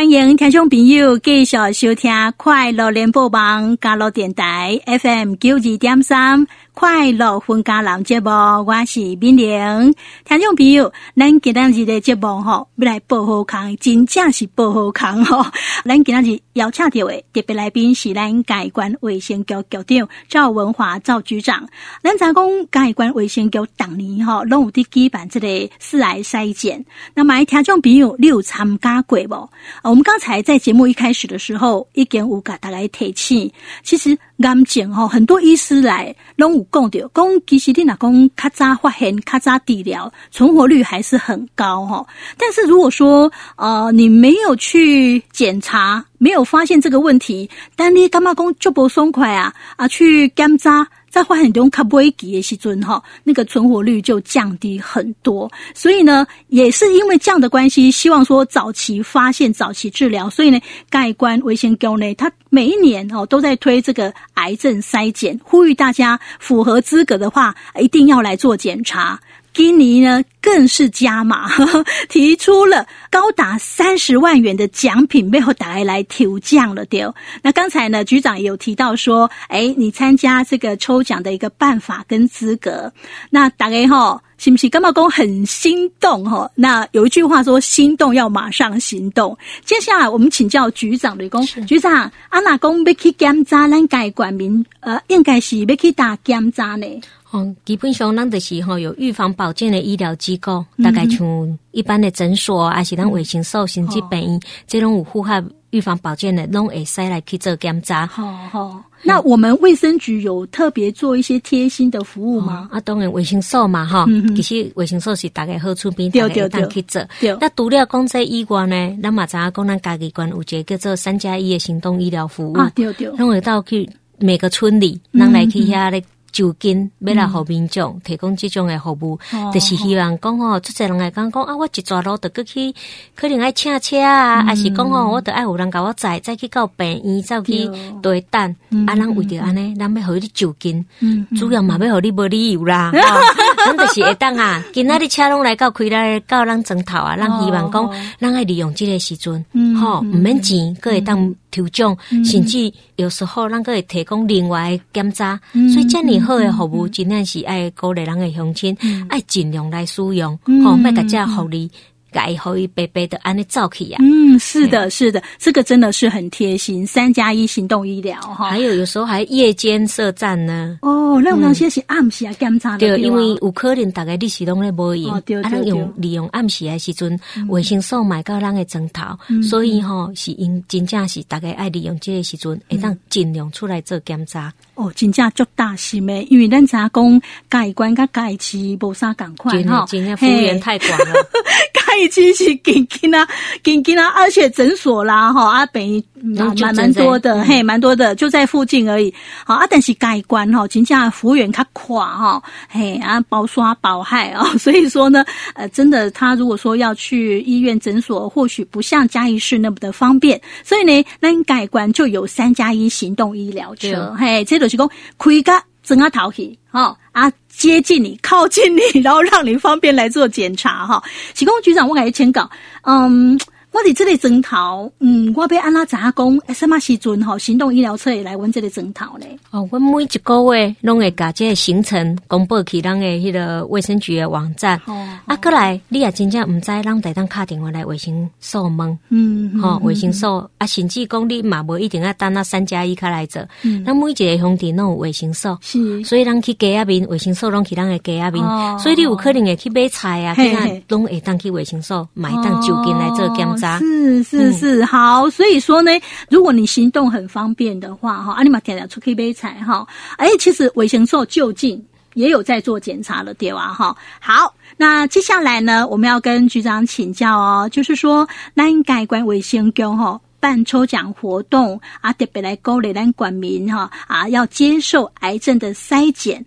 欢迎听众朋友继续收听快乐联播网加入电台 FM 九二点三。快乐分家人节目，我是敏玲。听众朋友，咱今天日的节目吼，要来报好康，真正是报好康吼。咱今天日邀请到的特别来宾是咱嘉义县卫生局局长赵文华赵局长。咱知讲嘉义县卫生局当年吼，拢有伫举办这个四癌筛检。那么，听众朋友，你有参加过无？我们刚才在节目一开始的时候，已经有甲大家提起，其实。癌症吼，很多医师来拢有讲着，讲其实你若讲较早发现、较早治疗，存活率还是很高吼。但是如果说呃你没有去检查，没有发现这个问题，但你干嘛讲足不松快啊啊去检查？在发现中卡不会给的时阵哈，那个存活率就降低很多。所以呢，也是因为这样的关系，希望说早期发现、早期治疗。所以呢，嘉义县卫生局呢，他每一年哦都在推这个癌症筛检，呼吁大家符合资格的话，一定要来做检查。今年呢，更是加码，呵呵，提出了高达三十万元的奖品，背后大家来调降了掉。那刚才呢，局长也有提到说，哎，你参加这个抽奖的一个办法跟资格，那大家哈，是不是干嘛公很心动哈？那有一句话说，心动要马上行动。接下来我们请教局长的公，局长，啊那公要去检查，咱该管民呃，应该是要去打检查呢？哦，基本上咱就是吼有预防保健的医疗机构，嗯、大概像一般的诊所，还是咱卫生所、甚至病院，这种有符合预防保健的，拢会使来去做检查。好好，那我们卫生局有特别做一些贴心的服务吗？哦、啊，当然卫生所嘛，哈、嗯，其实卫生所是大概好处边，大家当去做。那除了讲这以外呢，咱嘛知影讲咱家己馆有一个叫做三加一的行动医疗服务。啊，对对，拢会到去每个村里，咱来去遐咧。就近要来互民众提供这种的服务，嗯、就是希望讲哦，这些人来讲讲啊，我一抓路得过去，可能爱请车啊，还、嗯、是讲哦，我得爱有人甲我载，再去到病院，再去对。等，嗯、啊，咱为着安尼，咱要互你就近，嗯，主要嘛要互你无理由啦，咱就是会当啊，今仔日车拢来到开来到咱枕头啊，咱希望讲，咱爱利用这个时阵，吼，唔免钱，搁会当抽奖，甚至有时候咱个会提供另外检查，所以这样。好的服务，真正是爱鼓励人的乡亲，爱尽量来使用，好，别个遮福利。改后一杯杯的安尼照起呀，嗯，是的，是的，这个真的是很贴心。三加一行动医疗哈，还有有时候还夜间设站呢。哦，那有些是暗时啊检查的。对，因为有可能大概你是拢咧无闲，啊，咱用利用暗时的时阵，卫生所买到咱的枕头，所以吼是因真正是大概爱利用这个时阵，会当尽量出来做检查。哦，真正足大心的，因为咱查讲嘉义县甲嘉义市无啥共款哈，今天服务员太广了。已经是近近啊，近近啊，而且诊所啦，哈啊，北蛮蛮多的，嘿，蛮多的，就在附近而已。好啊，但是嘉义县哈，请假服务员他垮哈，嘿啊，包刷包害啊，所以说呢，呃，真的，他如果说要去医院诊所，或许不像嘉义市那么的方便。所以呢，那嘉义县就有三加一行动医疗车，嘿，这就是讲开个整个头去，哈啊。接近你，靠近你，然后让你方便来做检查哈。启功局长，我感觉前稿，嗯。我伫这里征讨，嗯，我要安怎查讲，什么时阵吼行动医疗车会来阮这里征讨咧？哦，阮每一个月拢会甲这个行程公布去咱的迄个卫生局的网站。哦，哦啊，过来，你也真正唔知，咱得当敲电话来卫生所问。嗯，吼、哦，卫生所啊，甚至讲你嘛无一定要等那三加一开来做。嗯，咱每一个兄弟拢有卫生所，是，所以咱去街仔边卫生所拢去咱的街仔边。哦，所以你有可能会去买菜啊，其他拢会当去卫生所买当就近来做检查。是是是，好，所以说呢，如果你行动很方便的话，哈，阿尼玛天天出去买菜，哈，哎，其实卫生所就近也有在做检查了，对吧？哈，好，那接下来呢，我们要跟局长请教哦，就是说，咱嘉义县卫生局哈办抽奖活动啊，特别来鼓励咱管民哈啊，要接受癌症的筛检。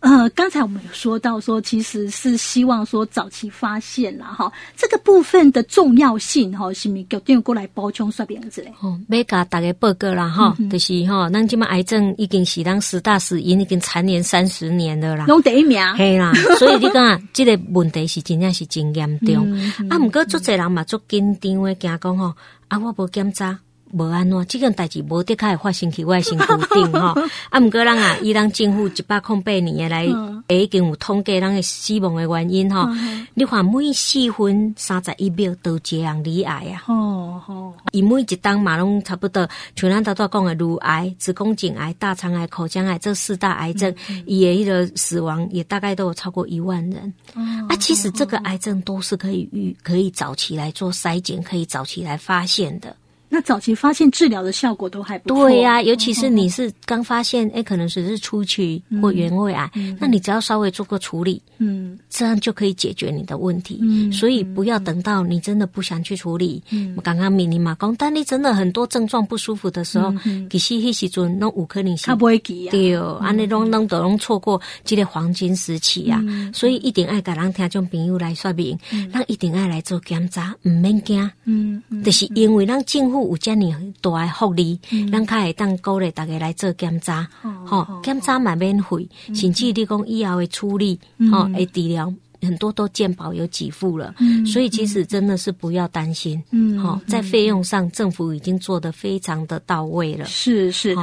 呃，刚才我们有说到说，其实是希望说早期发现啦哈，这个部分的重要性哈，是咪决定过来补充说明之类。哦，没甲大家报告啦哈，嗯、就是哈，咱今嘛癌症已经是咱十大死因已经蝉联三十年了啦，拢第一名，嘿啦，所以你讲这个问题是真正是真严重，嗯嗯、啊，不过做侪人嘛做紧张的惊讲吼，啊，我无检查。无安怎，这件代志无得开发生去我的身躯顶吼。啊，毋过人啊，伊人政府一百空八年诶来，已经有统计人诶死亡诶原因吼。你看每四分三十一秒都有一人罹癌啊。哦哦，伊每一档嘛拢差不多，像咱头头讲诶乳癌、子宫颈癌、大肠癌、口腔癌这四大癌症，伊诶迄个死亡也大概都有超过一万人。啊，其实这个癌症都是可以预，可以早期来做筛检，可以早期来发现的。那早期发现治疗的效果都还不错。对呀、啊，尤其是你是刚发现，哎、嗯，可能只是初期或原位癌，嗯、那你只要稍微做个处理，嗯，这样就可以解决你的问题。嗯，所以不要等到你真的不想去处理。嗯，我刚刚米妮马讲，但你真的很多症状不舒服的时候，其实迄时阵弄五颗零星，他不会给啊。对，安尼拢拢都拢错过这个黄金时期啊。嗯、所以一定爱给人听众朋友来说明，咱、嗯、一定爱来做检查，唔免惊。嗯，就是因为咱政府。有这么大的福利，咱较会当鼓励大家来做检查，吼检查嘛免费，甚至你讲以后的处理，吼诶治疗很多都健保有给付了，所以其实真的是不要担心，吼在费用上政府已经做得非常的到位了。是是，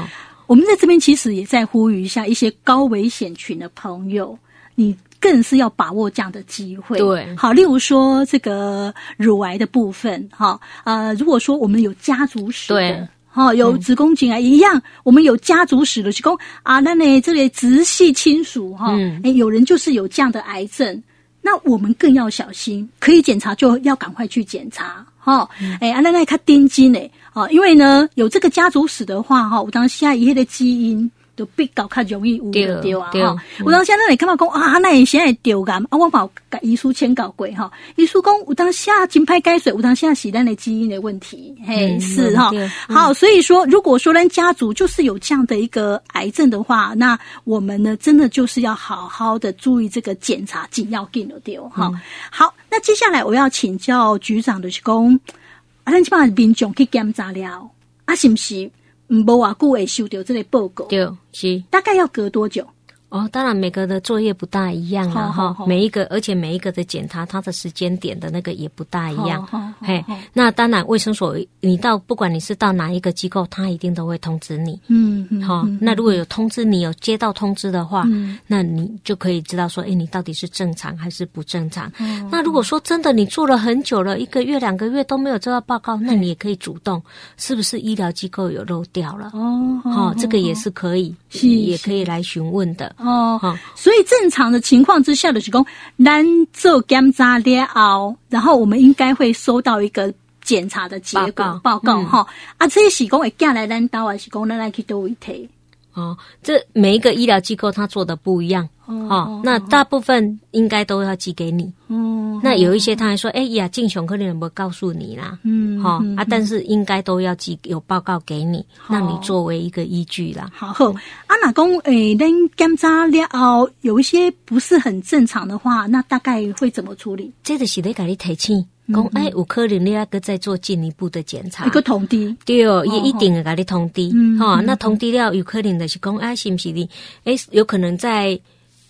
我们在这边其实也在呼吁一下一些高危险群的朋友，你。更是要把握这样的机会。对，好，例如说这个乳癌的部分，哈，呃，如果说我们有家族史的，对，哈，有子宫颈癌一样，我们有家族史的，是讲啊，那呢，这里直系亲属，哈，哎，有人就是有这样的癌症，那我们更要小心，可以检查就要赶快去检查，哈，哎，啊，那那看丁基呢，啊，因为呢有这个家族史的话，哈，我当下一切的基因。就比较较容易误丢啊！哈，我当下那你干嘛讲啊？那你现在丢干啊？我把遗书签稿过哈，遗书讲我当下金牌改水，我当下是咱的基因的问题，嘿，是哈。好，所以说，如果说咱家族就是有这样的一个癌症的话，那我们呢，真的就是要好好的注意这个检查，紧要紧了丢哈。好，那接下来我要请教局长的是讲，啊，咱这帮民众去检查了，啊，是不是？嗯，无偌久会收到这个报告，对，是大概要隔多久？哦，当然每个的作业不大一样了，哈，每一个，而且每一个的检查，它的时间点的那个也不大一样。嘿，那当然卫生所，你到不管你是到哪一个机构，他一定都会通知你。嗯嗯，好，那如果有通知你有接到通知的话，那你就可以知道说，哎，你到底是正常还是不正常。那如果说真的你做了很久了，一个月两个月都没有收到报告，那你也可以主动，是不是医疗机构有漏掉了？哦，好，这个也是可以，是也可以来询问的。哦，好，所以正常的情况之下的是讲，咱做检查了后，然后我们应该会收到一个检查的结果报告哈。啊，这些是讲会寄来咱到还是讲咱来去都会提？哦，这每一个医疗机构他做的不一样。哦，那大部分应该都要寄给你。哦，那有一些他还说，哎呀，进雄可能有没有告诉你啦？嗯，好啊，但是应该都要寄有报告给你，让你作为一个依据啦。好，啊，那讲诶，咱检查了后有一些不是很正常的话，那大概会怎么处理？这个是得给你提醒，讲哎，有可能你要个再做进一步的检查，一个通知，对，也一定给你通知。哈，那通知了有可能的是讲，哎，是不是你？哎，有可能在。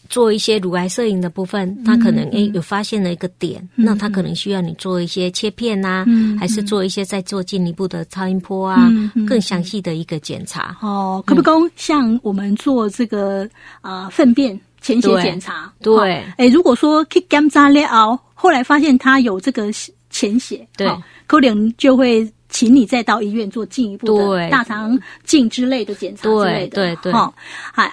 做一些乳癌摄影的部分，他可能诶、欸、有发现了一个点，嗯、那他可能需要你做一些切片呐、啊，嗯、还是做一些再做进一步的超音波啊，更详细的一个检查。哦，可不可以像我们做这个啊粪便潜血检查？对，诶、欸、如果说去检查了后，后来发现他有这个潜血，对，可能就会请你再到医院做进一步的大肠镜之类的检查之类的。对对对，好啊。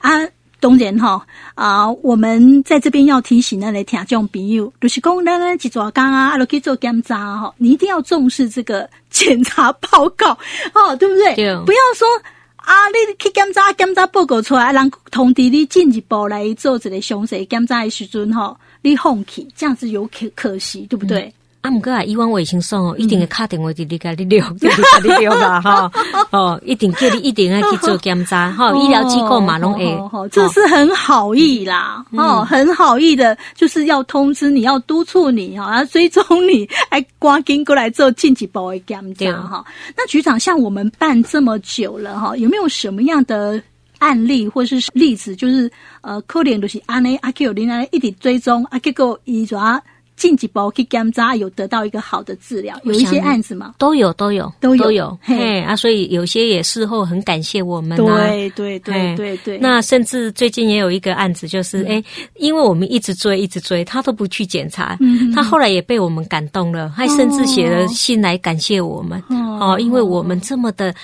当然哈啊，我们在这边要提醒那来听众朋友，就是讲咱咱去做工啊，阿去做检查哈，你一定要重视这个检查报告 哦，对不对？对不要说啊，你去检查检查报告出来，人通知你进一步来做这个详细检查的时阵哈，你放弃这样子有可可惜，对不对？啊，毋过啊，以往卫生所哦，一定会敲电话给你，家你留，给你留啦，哈，哦，一定叫你一定要去做检查，哈，医疗机构嘛拢会，这是很好意啦，哦，很好意的，就是要通知你要督促你哈，要追踪你，还赶紧过来做进一步的检查哈。那局长，像我们办这么久了哈，有没有什么样的案例或是例子，就是呃，可怜就是安尼阿 Q 林安一直追踪啊，结果伊抓。进几包去检查，有得到一个好的治疗，有一些案子嘛？都有，都有，都有，都有。嘿啊，所以有些也事后很感谢我们。对，对，对，对，对。那甚至最近也有一个案子，就是哎、嗯，因为我们一直追，一直追，他都不去检查，嗯，他后来也被我们感动了，还甚至写了信来感谢我们。哦，因为我们这么的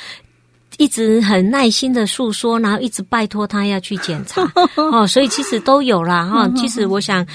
一直很耐心的诉说，然后一直拜托他要去检查。哦，所以其实都有啦。哈。其实我想。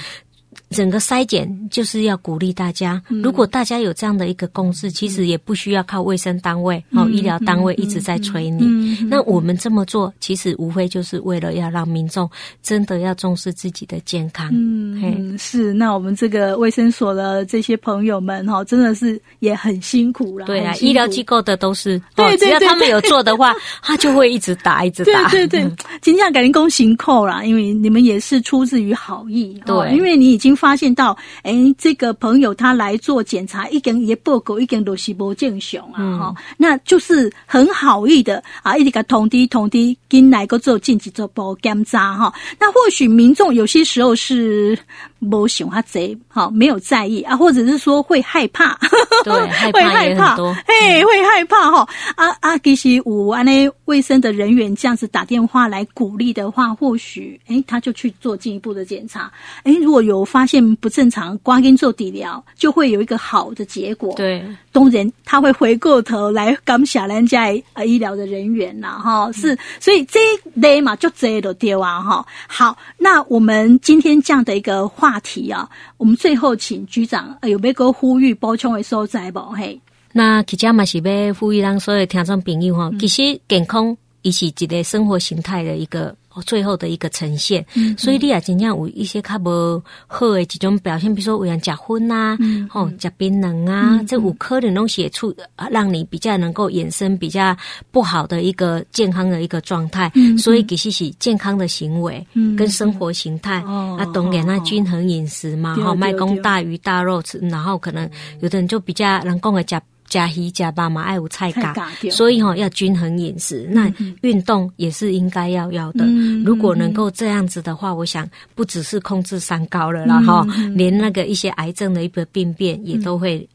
整个筛检就是要鼓励大家，如果大家有这样的一个共识，其实也不需要靠卫生单位、哦医疗单位一直在催你。那我们这么做，其实无非就是为了要让民众真的要重视自己的健康。嗯，是。那我们这个卫生所的这些朋友们哈，真的是也很辛苦了。对啊，医疗机构的都是，对，只要他们有做的话，他就会一直打，一直打。对对对，今天赶紧公行扣啦，因为你们也是出自于好意。对，因为你已经。发现到，哎，这个朋友他来做检查，一根也报告，一根都是无正常啊，哈、嗯，那就是很好意的啊，一直给通知通知，跟来个做进去做包检查哈。那或许民众有些时候是。没想他贼好，没有在意啊，或者是说会害怕，对，会害怕，嘿，会害怕哈。啊啊，其实有安尼卫生的人员这样子打电话来鼓励的话，或许哎，他就去做进一步的检查。哎，如果有发现不正常，刮根做底疗，就会有一个好的结果。对，当然他会回过头来感谢人家啊医疗的人员呐，哈，是，所以这一类嘛就这的对啊，哈。好，那我们今天这样的一个话。话题啊，我们最后请局长有没有个呼吁包充的所在不？嘿，那其实嘛是要呼吁让所有听众朋友吼，其实健康也是一个生活形态的一个。最后的一个呈现，嗯、所以你也真正有一些较无好的几种表现，比如说有人假婚呐，哦，假槟榔啊，这五颗的拢写出，让你比较能够衍生比较不好的一个健康的一个状态。嗯、所以其实是健康的行为跟生活形态、嗯、啊，懂点那均衡饮食嘛，哈，卖公大鱼大肉吃，然后可能有的人就比较人讲的假。加鱼加巴嘛，爱有菜咖，所以哈、哦、要均衡饮食。那运动也是应该要要的。嗯、如果能够这样子的话，我想不只是控制三高了啦哈，嗯、连那个一些癌症的一个病变也都会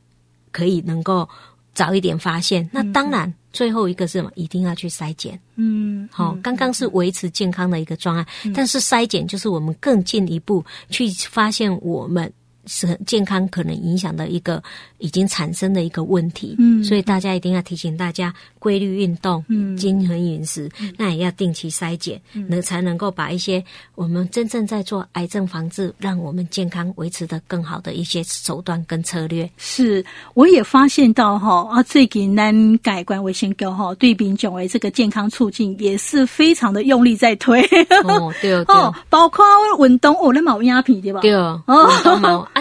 可以能够早一点发现。嗯、那当然，最后一个是什么？一定要去筛检。嗯，好，刚刚是维持健康的一个状态，嗯、但是筛检就是我们更进一步去发现我们。是很健康可能影响的一个已经产生的一个问题，嗯，所以大家一定要提醒大家规律运动，嗯，均衡饮食，嗯、那也要定期筛检，那、嗯、才能够把一些我们真正在做癌症防治，让我们健康维持的更好的一些手段跟策略。是，我也发现到哈啊，最近咱改观卫生局哈对民众为这个健康促进也是非常的用力在推。哦，对哦，对哦，包括运动哦，那毛鸦片对吧？对哦，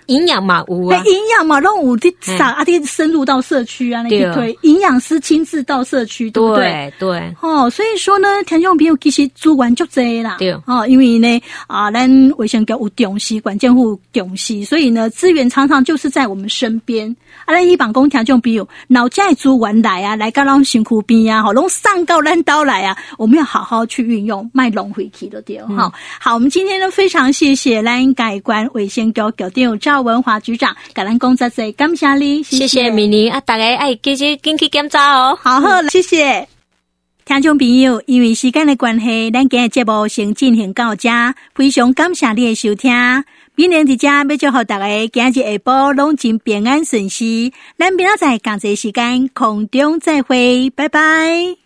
营养嘛有啊，营养嘛，让我的啥啊，的深入到社区啊，那个对，营养师亲自到社区，对不对？对，哦，所以说呢，听众朋友其实资源就多啦，对，哦，因为呢，啊，咱卫生局有重视，关键户重视，所以呢，资源常常就是在我们身边。啊，咱一帮工听众朋友，脑袋资源来啊，来到咱辛苦边啊，好，拢上到咱刀来啊，我们要好好去运用，卖龙回去的对，好，好，我们今天呢，非常谢谢咱改观卫生局局长。赵文华局长，感恩工作者，感谢你，谢谢美妮啊！大家爱继续跟去检查哦。好，好，谢谢听众朋友，因为时间的关系，咱今日节目先进行到这，非常感谢你的收听。明年的家要祝福大家今日下晡拢真平安顺遂。咱明仔载同齐时间空中再会，拜拜。